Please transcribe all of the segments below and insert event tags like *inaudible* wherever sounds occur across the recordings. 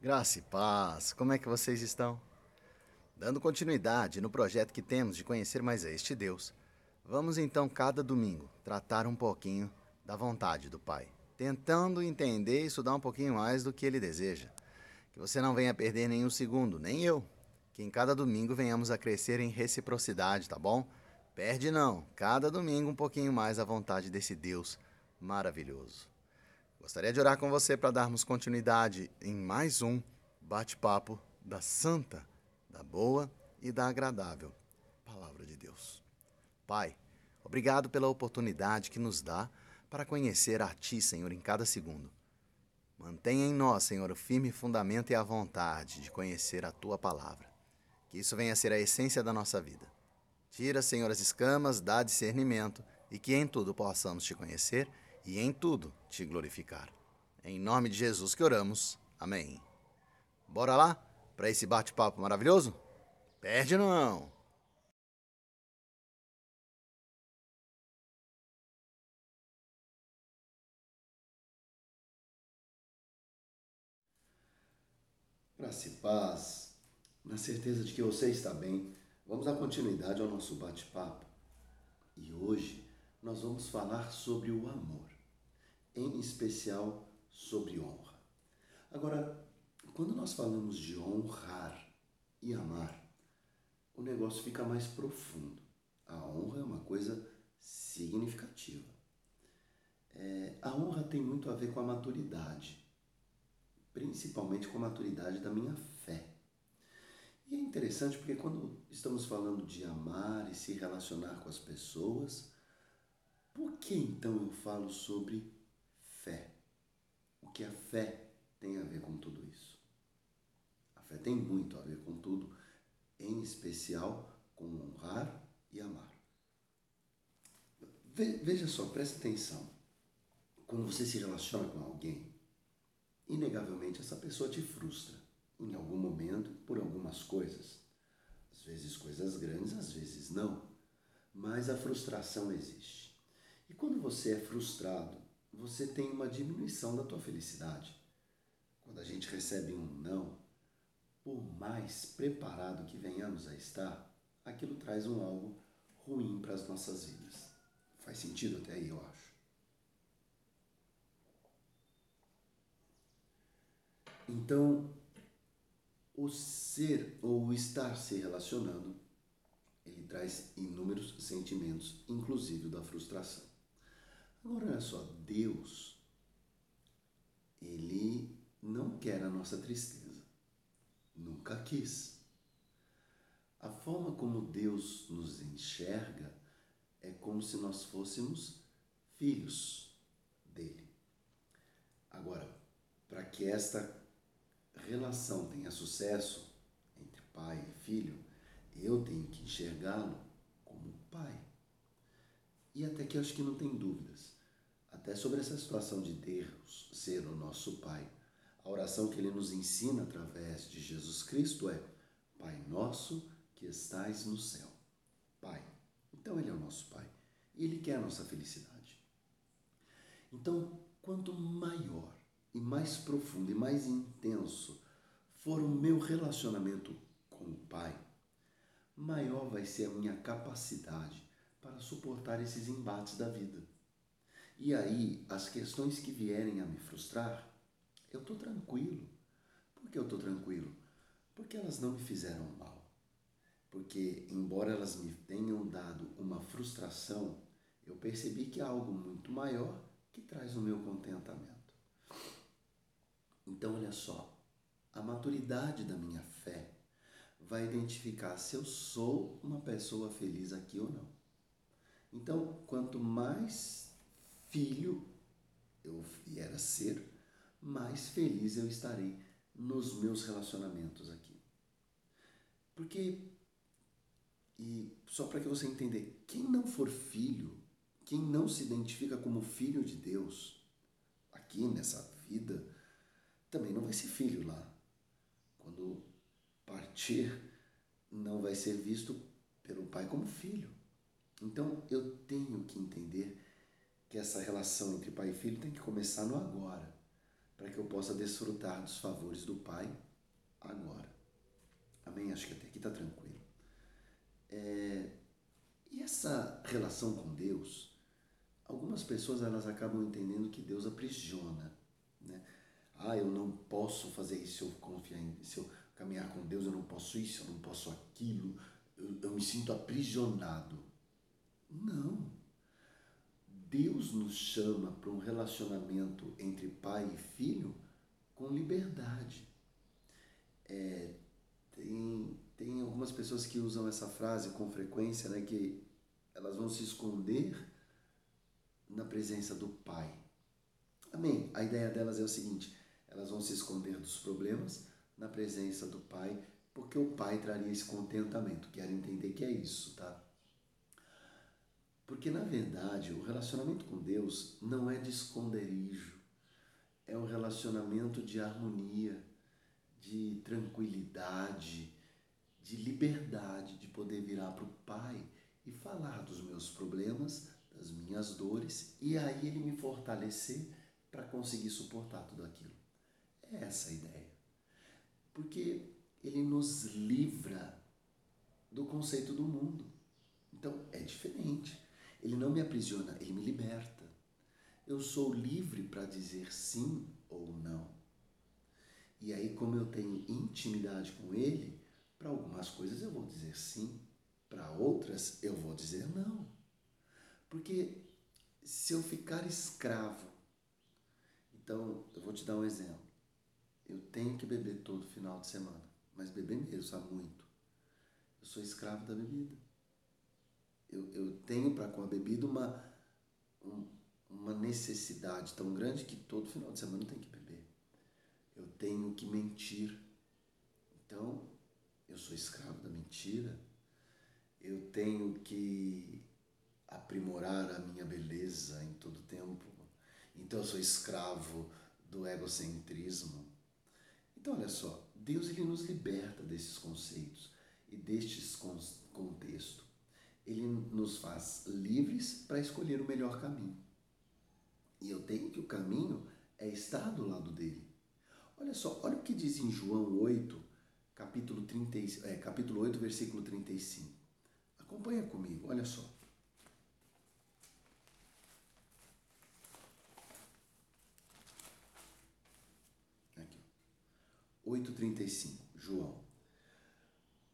Graça e paz, como é que vocês estão? Dando continuidade no projeto que temos de conhecer mais a este Deus, vamos então cada domingo tratar um pouquinho da vontade do Pai, tentando entender e estudar um pouquinho mais do que Ele deseja. Que você não venha perder nenhum segundo, nem eu. Que em cada domingo venhamos a crescer em reciprocidade, tá bom? Perde não, cada domingo um pouquinho mais a vontade desse Deus maravilhoso. Gostaria de orar com você para darmos continuidade em mais um bate-papo da santa, da boa e da agradável Palavra de Deus. Pai, obrigado pela oportunidade que nos dá para conhecer a Ti, Senhor, em cada segundo. Mantenha em nós, Senhor, o firme fundamento e a vontade de conhecer a Tua palavra. Que isso venha a ser a essência da nossa vida. Tira, Senhor, as escamas, dá discernimento e que em tudo possamos te conhecer e em tudo te glorificar. Em nome de Jesus que oramos. Amém. Bora lá para esse bate-papo maravilhoso? Perde não! Graça e paz, na certeza de que você está bem, vamos dar continuidade ao nosso bate-papo. E hoje nós vamos falar sobre o amor em especial sobre honra. Agora, quando nós falamos de honrar e amar, o negócio fica mais profundo. A honra é uma coisa significativa. É, a honra tem muito a ver com a maturidade, principalmente com a maturidade da minha fé. E é interessante porque quando estamos falando de amar e se relacionar com as pessoas, por que então eu falo sobre fé tem a ver com tudo isso? A fé tem muito a ver com tudo, em especial com honrar e amar. Veja só, preste atenção. Quando você se relaciona com alguém, inegavelmente essa pessoa te frustra em algum momento por algumas coisas. Às vezes coisas grandes, às vezes não. Mas a frustração existe. E quando você é frustrado você tem uma diminuição da tua felicidade. Quando a gente recebe um não, por mais preparado que venhamos a estar, aquilo traz um algo ruim para as nossas vidas. Faz sentido até aí, eu acho. Então, o ser ou o estar se relacionando, ele traz inúmeros sentimentos, inclusive da frustração. Agora, olha só, Deus, Ele não quer a nossa tristeza. Nunca quis. A forma como Deus nos enxerga é como se nós fôssemos filhos dele. Agora, para que esta relação tenha sucesso entre pai e filho, eu tenho que enxergá-lo como pai. E até que acho que não tem dúvidas até sobre essa situação de Deus ser o nosso Pai. A oração que ele nos ensina através de Jesus Cristo é: Pai nosso que estais no céu. Pai. Então ele é o nosso Pai e ele quer a nossa felicidade. Então, quanto maior e mais profundo e mais intenso for o meu relacionamento com o Pai, maior vai ser a minha capacidade para suportar esses embates da vida e aí, as questões que vierem a me frustrar, eu estou tranquilo. Por que eu estou tranquilo? Porque elas não me fizeram mal. Porque, embora elas me tenham dado uma frustração, eu percebi que há algo muito maior que traz o meu contentamento. Então, olha só, a maturidade da minha fé vai identificar se eu sou uma pessoa feliz aqui ou não. Então, quanto mais filho eu vier a ser, mais feliz eu estarei nos meus relacionamentos aqui. Porque, e só para que você entender, quem não for filho, quem não se identifica como filho de Deus, aqui nessa vida, também não vai ser filho lá. Quando partir, não vai ser visto pelo pai como filho. Então eu tenho que entender que essa relação entre pai e filho tem que começar no agora. para que eu possa desfrutar dos favores do Pai agora. Amém? Acho que até aqui está tranquilo. É, e essa relação com Deus, algumas pessoas elas acabam entendendo que Deus aprisiona, né? Ah, eu não posso fazer isso eu confiar em, se eu caminhar com Deus, eu não posso isso, eu não posso aquilo, eu, eu me sinto aprisionado. Não. Deus nos chama para um relacionamento entre pai e filho com liberdade. É, tem, tem algumas pessoas que usam essa frase com frequência, né, que elas vão se esconder na presença do pai. Amém? A ideia delas é o seguinte: elas vão se esconder dos problemas na presença do pai, porque o pai traria esse contentamento. Quero entender que é isso, tá? Porque na verdade o relacionamento com Deus não é de esconderijo, é um relacionamento de harmonia, de tranquilidade, de liberdade, de poder virar para o Pai e falar dos meus problemas, das minhas dores e aí ele me fortalecer para conseguir suportar tudo aquilo. É essa a ideia. Porque ele nos livra do conceito do mundo. Então é diferente. Ele não me aprisiona, ele me liberta. Eu sou livre para dizer sim ou não. E aí, como eu tenho intimidade com ele, para algumas coisas eu vou dizer sim, para outras eu vou dizer não. Porque se eu ficar escravo, então eu vou te dar um exemplo. Eu tenho que beber todo final de semana, mas beber mesmo, sabe muito. Eu sou escravo da bebida. Eu, eu tenho para com a bebida uma, um, uma necessidade tão grande que todo final de semana eu tenho que beber. Eu tenho que mentir. Então, eu sou escravo da mentira. Eu tenho que aprimorar a minha beleza em todo tempo. Então, eu sou escravo do egocentrismo. Então, olha só, Deus ele nos liberta desses conceitos e destes contextos ele nos faz livres para escolher o melhor caminho. E eu tenho que o caminho é estar do lado dele. Olha só, olha o que diz em João 8, capítulo, 30, é, capítulo 8, versículo 35. Acompanha comigo, olha só. Aqui, 8,35, João.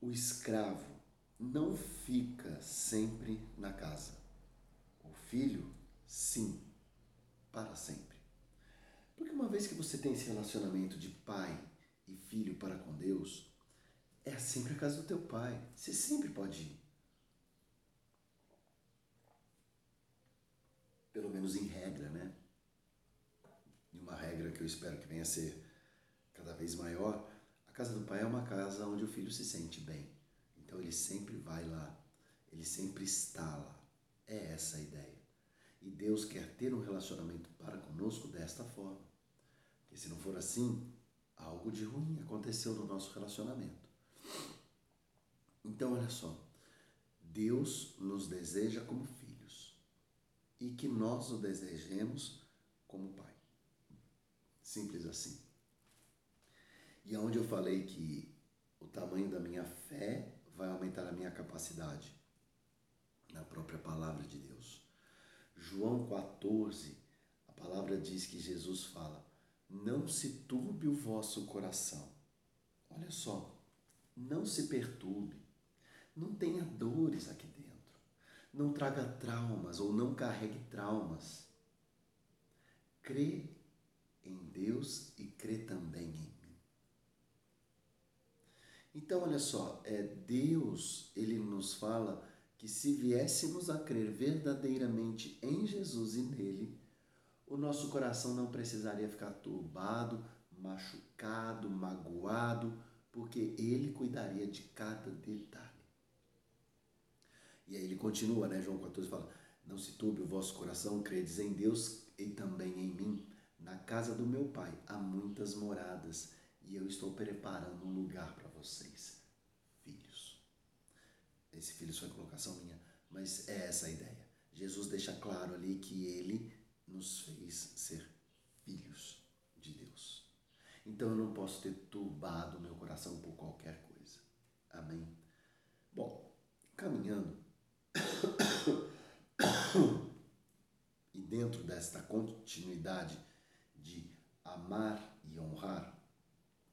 O escravo não fica sempre na casa. O filho, sim, para sempre. Porque uma vez que você tem esse relacionamento de pai e filho para com Deus, é sempre a casa do teu pai. Você sempre pode ir. Pelo menos em regra, né? E uma regra que eu espero que venha a ser cada vez maior, a casa do pai é uma casa onde o filho se sente bem. Então ele sempre vai lá, ele sempre está lá. É essa a ideia. E Deus quer ter um relacionamento para conosco desta forma. Porque se não for assim, algo de ruim aconteceu no nosso relacionamento. Então, olha só. Deus nos deseja como filhos e que nós o desejemos como pai. Simples assim. E aonde eu falei que o tamanho da minha fé vai aumentar a minha capacidade na própria palavra de Deus. João 14, a palavra diz que Jesus fala: Não se turbe o vosso coração. Olha só, não se perturbe, não tenha dores aqui dentro, não traga traumas ou não carregue traumas. Crê em Deus e crê também em então, olha só, é, Deus, ele nos fala que se viéssemos a crer verdadeiramente em Jesus e nele, o nosso coração não precisaria ficar turbado, machucado, magoado, porque ele cuidaria de cada detalhe. E aí ele continua, né? João 14 fala: Não se turbe o vosso coração, credes em Deus e também em mim. Na casa do meu pai há muitas moradas e eu estou preparando um lugar para vocês, filhos. Esse filhos foi colocação minha, mas é essa a ideia. Jesus deixa claro ali que ele nos fez ser filhos de Deus. Então eu não posso ter turbado meu coração por qualquer coisa. Amém? Bom, caminhando *coughs* e dentro desta continuidade de amar e honrar,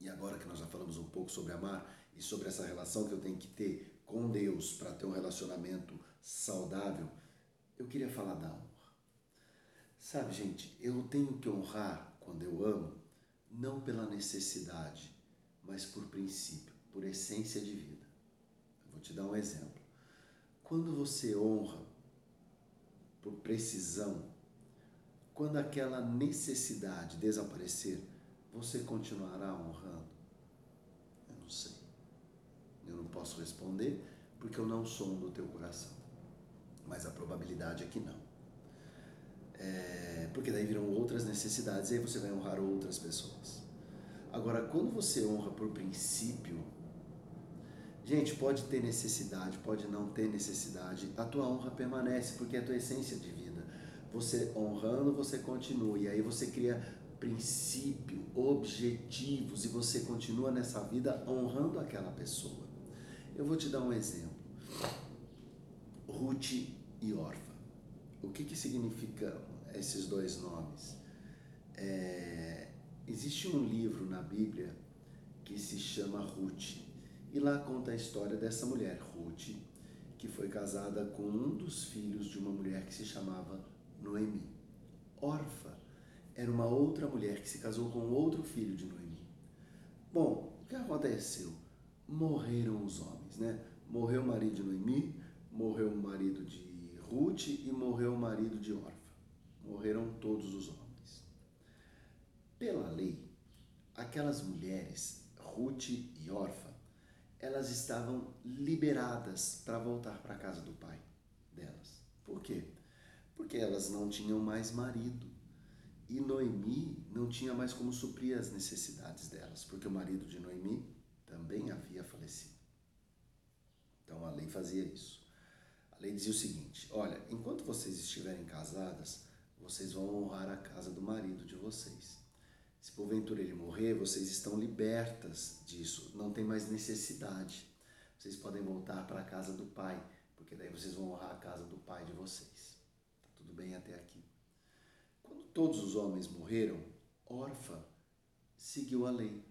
e agora que nós já falamos um pouco sobre amar e sobre essa relação que eu tenho que ter com Deus para ter um relacionamento saudável, eu queria falar da honra. Sabe, gente, eu tenho que honrar quando eu amo, não pela necessidade, mas por princípio, por essência de vida. Eu vou te dar um exemplo. Quando você honra por precisão, quando aquela necessidade desaparecer, você continuará honrando? Eu não sei. Eu não posso responder porque eu não sou do teu coração. Mas a probabilidade é que não. É, porque daí viram outras necessidades e aí você vai honrar outras pessoas. Agora, quando você honra por princípio, gente, pode ter necessidade, pode não ter necessidade, a tua honra permanece porque é a tua essência de vida. Você honrando, você continua e aí você cria princípio, objetivos e você continua nessa vida honrando aquela pessoa. Eu vou te dar um exemplo. Ruth e Orfa. O que, que significam esses dois nomes? É, existe um livro na Bíblia que se chama Ruth e lá conta a história dessa mulher, Ruth, que foi casada com um dos filhos de uma mulher que se chamava Noemi. Orfa era uma outra mulher que se casou com outro filho de Noemi. Bom, o que aconteceu? Morreram os homens, né? Morreu o marido de Noemi, morreu o marido de Ruth e morreu o marido de Orfa. Morreram todos os homens. Pela lei, aquelas mulheres, Ruth e Orfa, elas estavam liberadas para voltar para a casa do pai delas. Por quê? Porque elas não tinham mais marido. E Noemi não tinha mais como suprir as necessidades delas, porque o marido de Noemi também havia falecido. Então a lei fazia isso. A lei dizia o seguinte: olha, enquanto vocês estiverem casadas, vocês vão honrar a casa do marido de vocês. Se porventura ele morrer, vocês estão libertas disso, não tem mais necessidade. Vocês podem voltar para a casa do pai, porque daí vocês vão honrar a casa do pai de vocês. Tá tudo bem até aqui. Todos os homens morreram, Orfa seguiu a lei.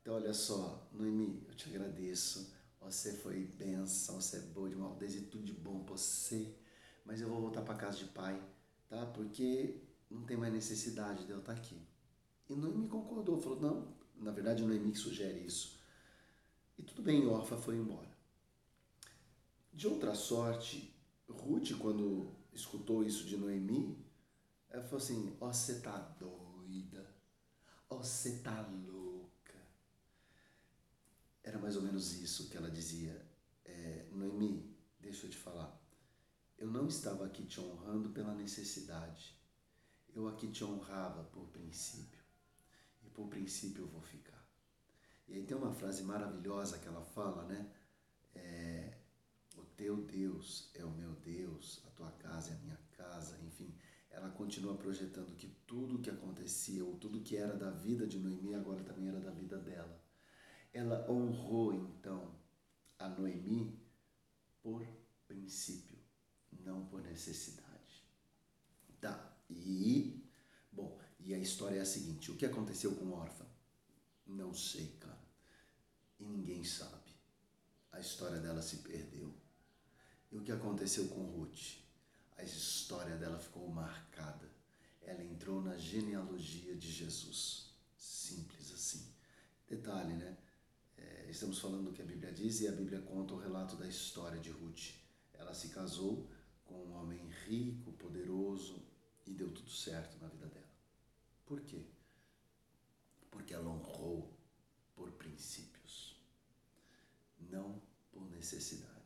Então, olha só, Noemi, eu te agradeço você foi benção, você é boa de mal, tudo de bom pra você. Mas eu vou voltar para casa de pai, tá? Porque não tem mais necessidade de eu estar aqui. E Noemi concordou, falou: não, na verdade, Noemi que sugere isso. E tudo bem, Orfa foi embora. De outra sorte, Ruth, quando escutou isso de Noemi, ela falou assim: Ó, oh, você tá doida, ó, oh, você tá louca era mais ou menos isso que ela dizia. É, Noemi, deixa eu te falar. Eu não estava aqui te honrando pela necessidade. Eu aqui te honrava por princípio. E por princípio eu vou ficar. E aí tem uma frase maravilhosa que ela fala, né? É, o teu Deus é o meu Deus, a tua casa é a minha casa, enfim. Ela continua projetando que tudo o que acontecia, ou tudo que era da vida de Noemi, agora também era da vida dela. Ela honrou então a Noemi por princípio, não por necessidade. Tá, e, bom, e a história é a seguinte: o que aconteceu com Orfa? Não sei, cara. E ninguém sabe. A história dela se perdeu. E o que aconteceu com Ruth? A história dela ficou marcada. Ela entrou na genealogia de Jesus. Simples assim. Detalhe, né? estamos falando do que a Bíblia diz e a Bíblia conta o relato da história de Ruth. Ela se casou com um homem rico, poderoso e deu tudo certo na vida dela. Por quê? Porque ela honrou por princípios, não por necessidade.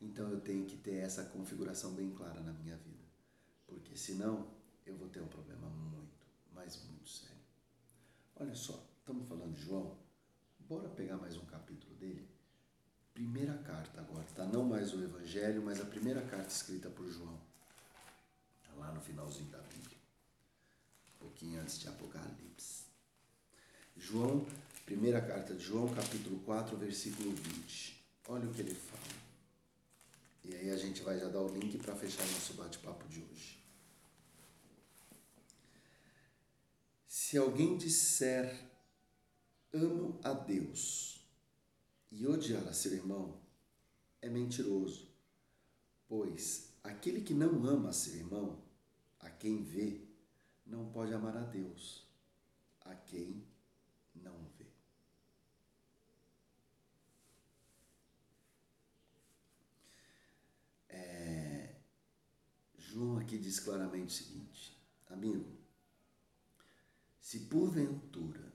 Então eu tenho que ter essa configuração bem clara na minha vida, porque senão eu vou ter um problema muito, mas muito sério. Olha só, estamos falando de João, Bora pegar mais um capítulo dele? Primeira carta agora, tá? Não mais o Evangelho, mas a primeira carta escrita por João. Lá no finalzinho da Bíblia. Um pouquinho antes de Apocalipse. João, primeira carta de João, capítulo 4, versículo 20. Olha o que ele fala. E aí a gente vai já dar o link para fechar nosso bate-papo de hoje. Se alguém disser amo a Deus e odiar a seu irmão, é mentiroso. Pois aquele que não ama a seu irmão, a quem vê, não pode amar a Deus, a quem não vê. É, João aqui diz claramente o seguinte, amigo, se porventura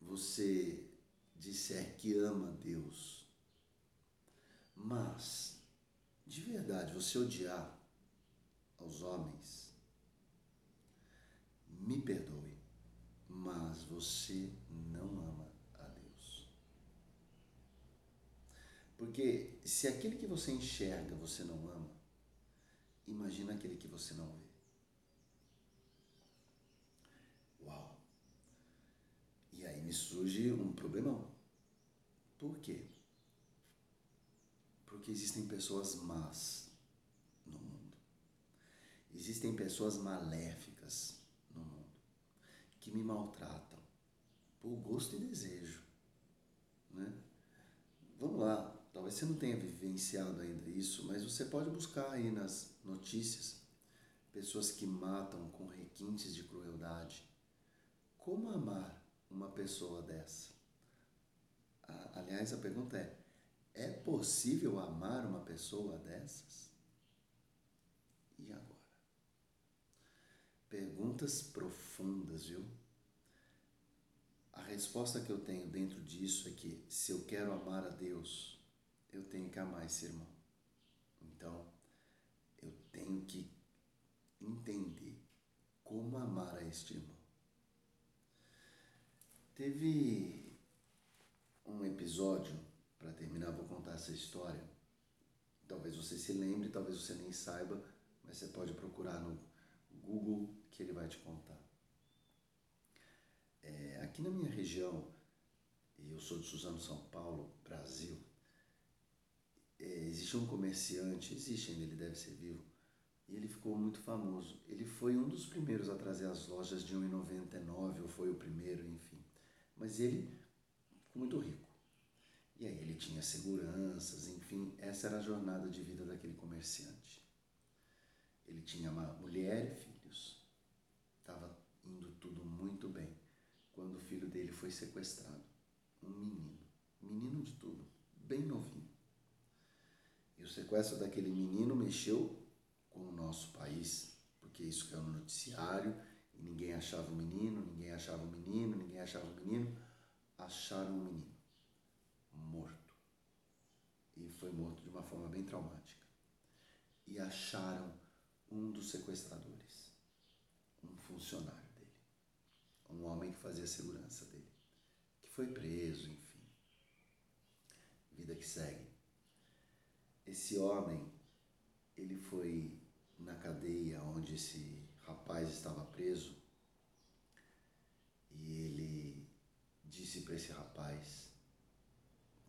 você disser que ama Deus, mas de verdade você odiar aos homens, me perdoe, mas você não ama a Deus. Porque se aquele que você enxerga você não ama, imagina aquele que você não vê. Uau! E aí me surge um problemão. Por quê? Porque existem pessoas más no mundo. Existem pessoas maléficas no mundo que me maltratam por gosto e desejo. Né? Vamos lá, talvez você não tenha vivenciado ainda isso, mas você pode buscar aí nas notícias pessoas que matam com requintes de crueldade. Como amar uma pessoa dessa? Aliás, a pergunta é: é possível amar uma pessoa dessas? E agora? Perguntas profundas, viu? A resposta que eu tenho dentro disso é que se eu quero amar a Deus, eu tenho que amar esse irmão. Então, eu tenho que entender como amar a este irmão. Teve um episódio, para terminar, vou contar essa história. Talvez você se lembre, talvez você nem saiba, mas você pode procurar no Google que ele vai te contar. É, aqui na minha região, eu sou de Suzano, São Paulo, Brasil, é, existe um comerciante, existe ainda, ele deve ser vivo, e ele ficou muito famoso. Ele foi um dos primeiros a trazer as lojas de 1,99, ou foi o primeiro, enfim. Mas ele ficou muito rico. E aí ele tinha seguranças, enfim, essa era a jornada de vida daquele comerciante. Ele tinha uma mulher e filhos. Estava indo tudo muito bem. Quando o filho dele foi sequestrado. Um menino. Menino de tudo. Bem novinho. E o sequestro daquele menino mexeu com o nosso país, porque isso caiu no noticiário e ninguém achava o menino, ninguém achava o menino, ninguém achava o menino. Acharam o menino morto. E foi morto de uma forma bem traumática. E acharam um dos sequestradores, um funcionário dele, um homem que fazia segurança dele, que foi preso, enfim. Vida que segue. Esse homem, ele foi na cadeia onde esse rapaz estava preso e ele disse para esse rapaz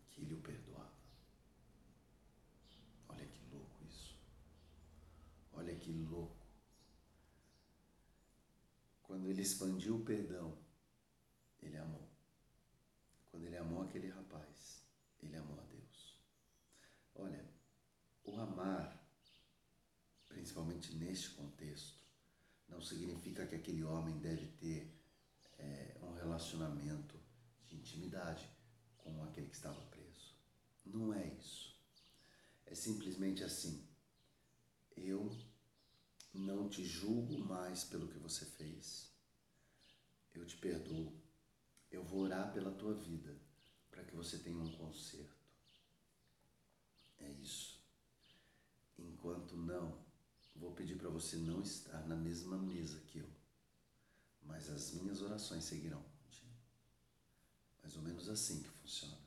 que ele o perdoava. Olha que louco isso. Olha que louco. Quando ele expandiu o perdão, ele amou. Quando ele amou aquele rapaz, ele amou a Deus. Olha, o amar, principalmente neste contexto, não significa que aquele homem deve ter é, um relacionamento de intimidade com aquele que estava preso. Não é isso. É simplesmente assim. Eu não te julgo mais pelo que você fez. Eu te perdoo. Eu vou orar pela tua vida para que você tenha um conserto. É isso. Enquanto não, Vou pedir para você não estar na mesma mesa que eu, mas as minhas orações seguirão contigo. Mais ou menos assim que funciona.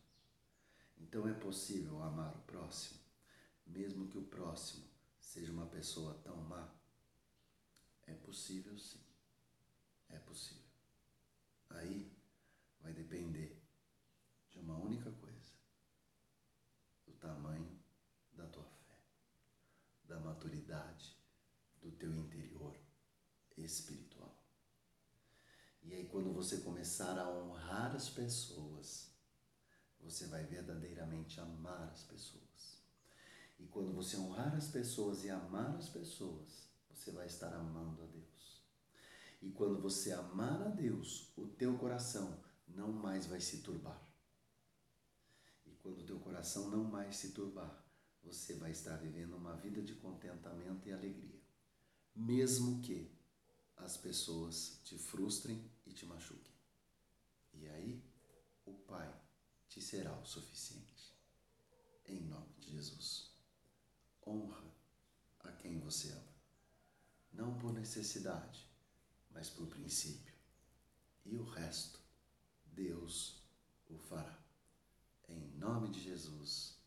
Então é possível amar o próximo, mesmo que o próximo seja uma pessoa tão má? É possível sim. É possível. Aí vai depender de uma única coisa: do tamanho da tua fé, da maturidade teu interior espiritual. E aí, quando você começar a honrar as pessoas, você vai verdadeiramente amar as pessoas. E quando você honrar as pessoas e amar as pessoas, você vai estar amando a Deus. E quando você amar a Deus, o teu coração não mais vai se turbar. E quando o teu coração não mais se turbar, você vai estar vivendo uma vida de contentamento e alegria, mesmo que as pessoas te frustrem e te machuquem. E aí, o Pai te será o suficiente. Em nome de Jesus. Honra a quem você ama. Não por necessidade, mas por princípio. E o resto, Deus o fará. Em nome de Jesus.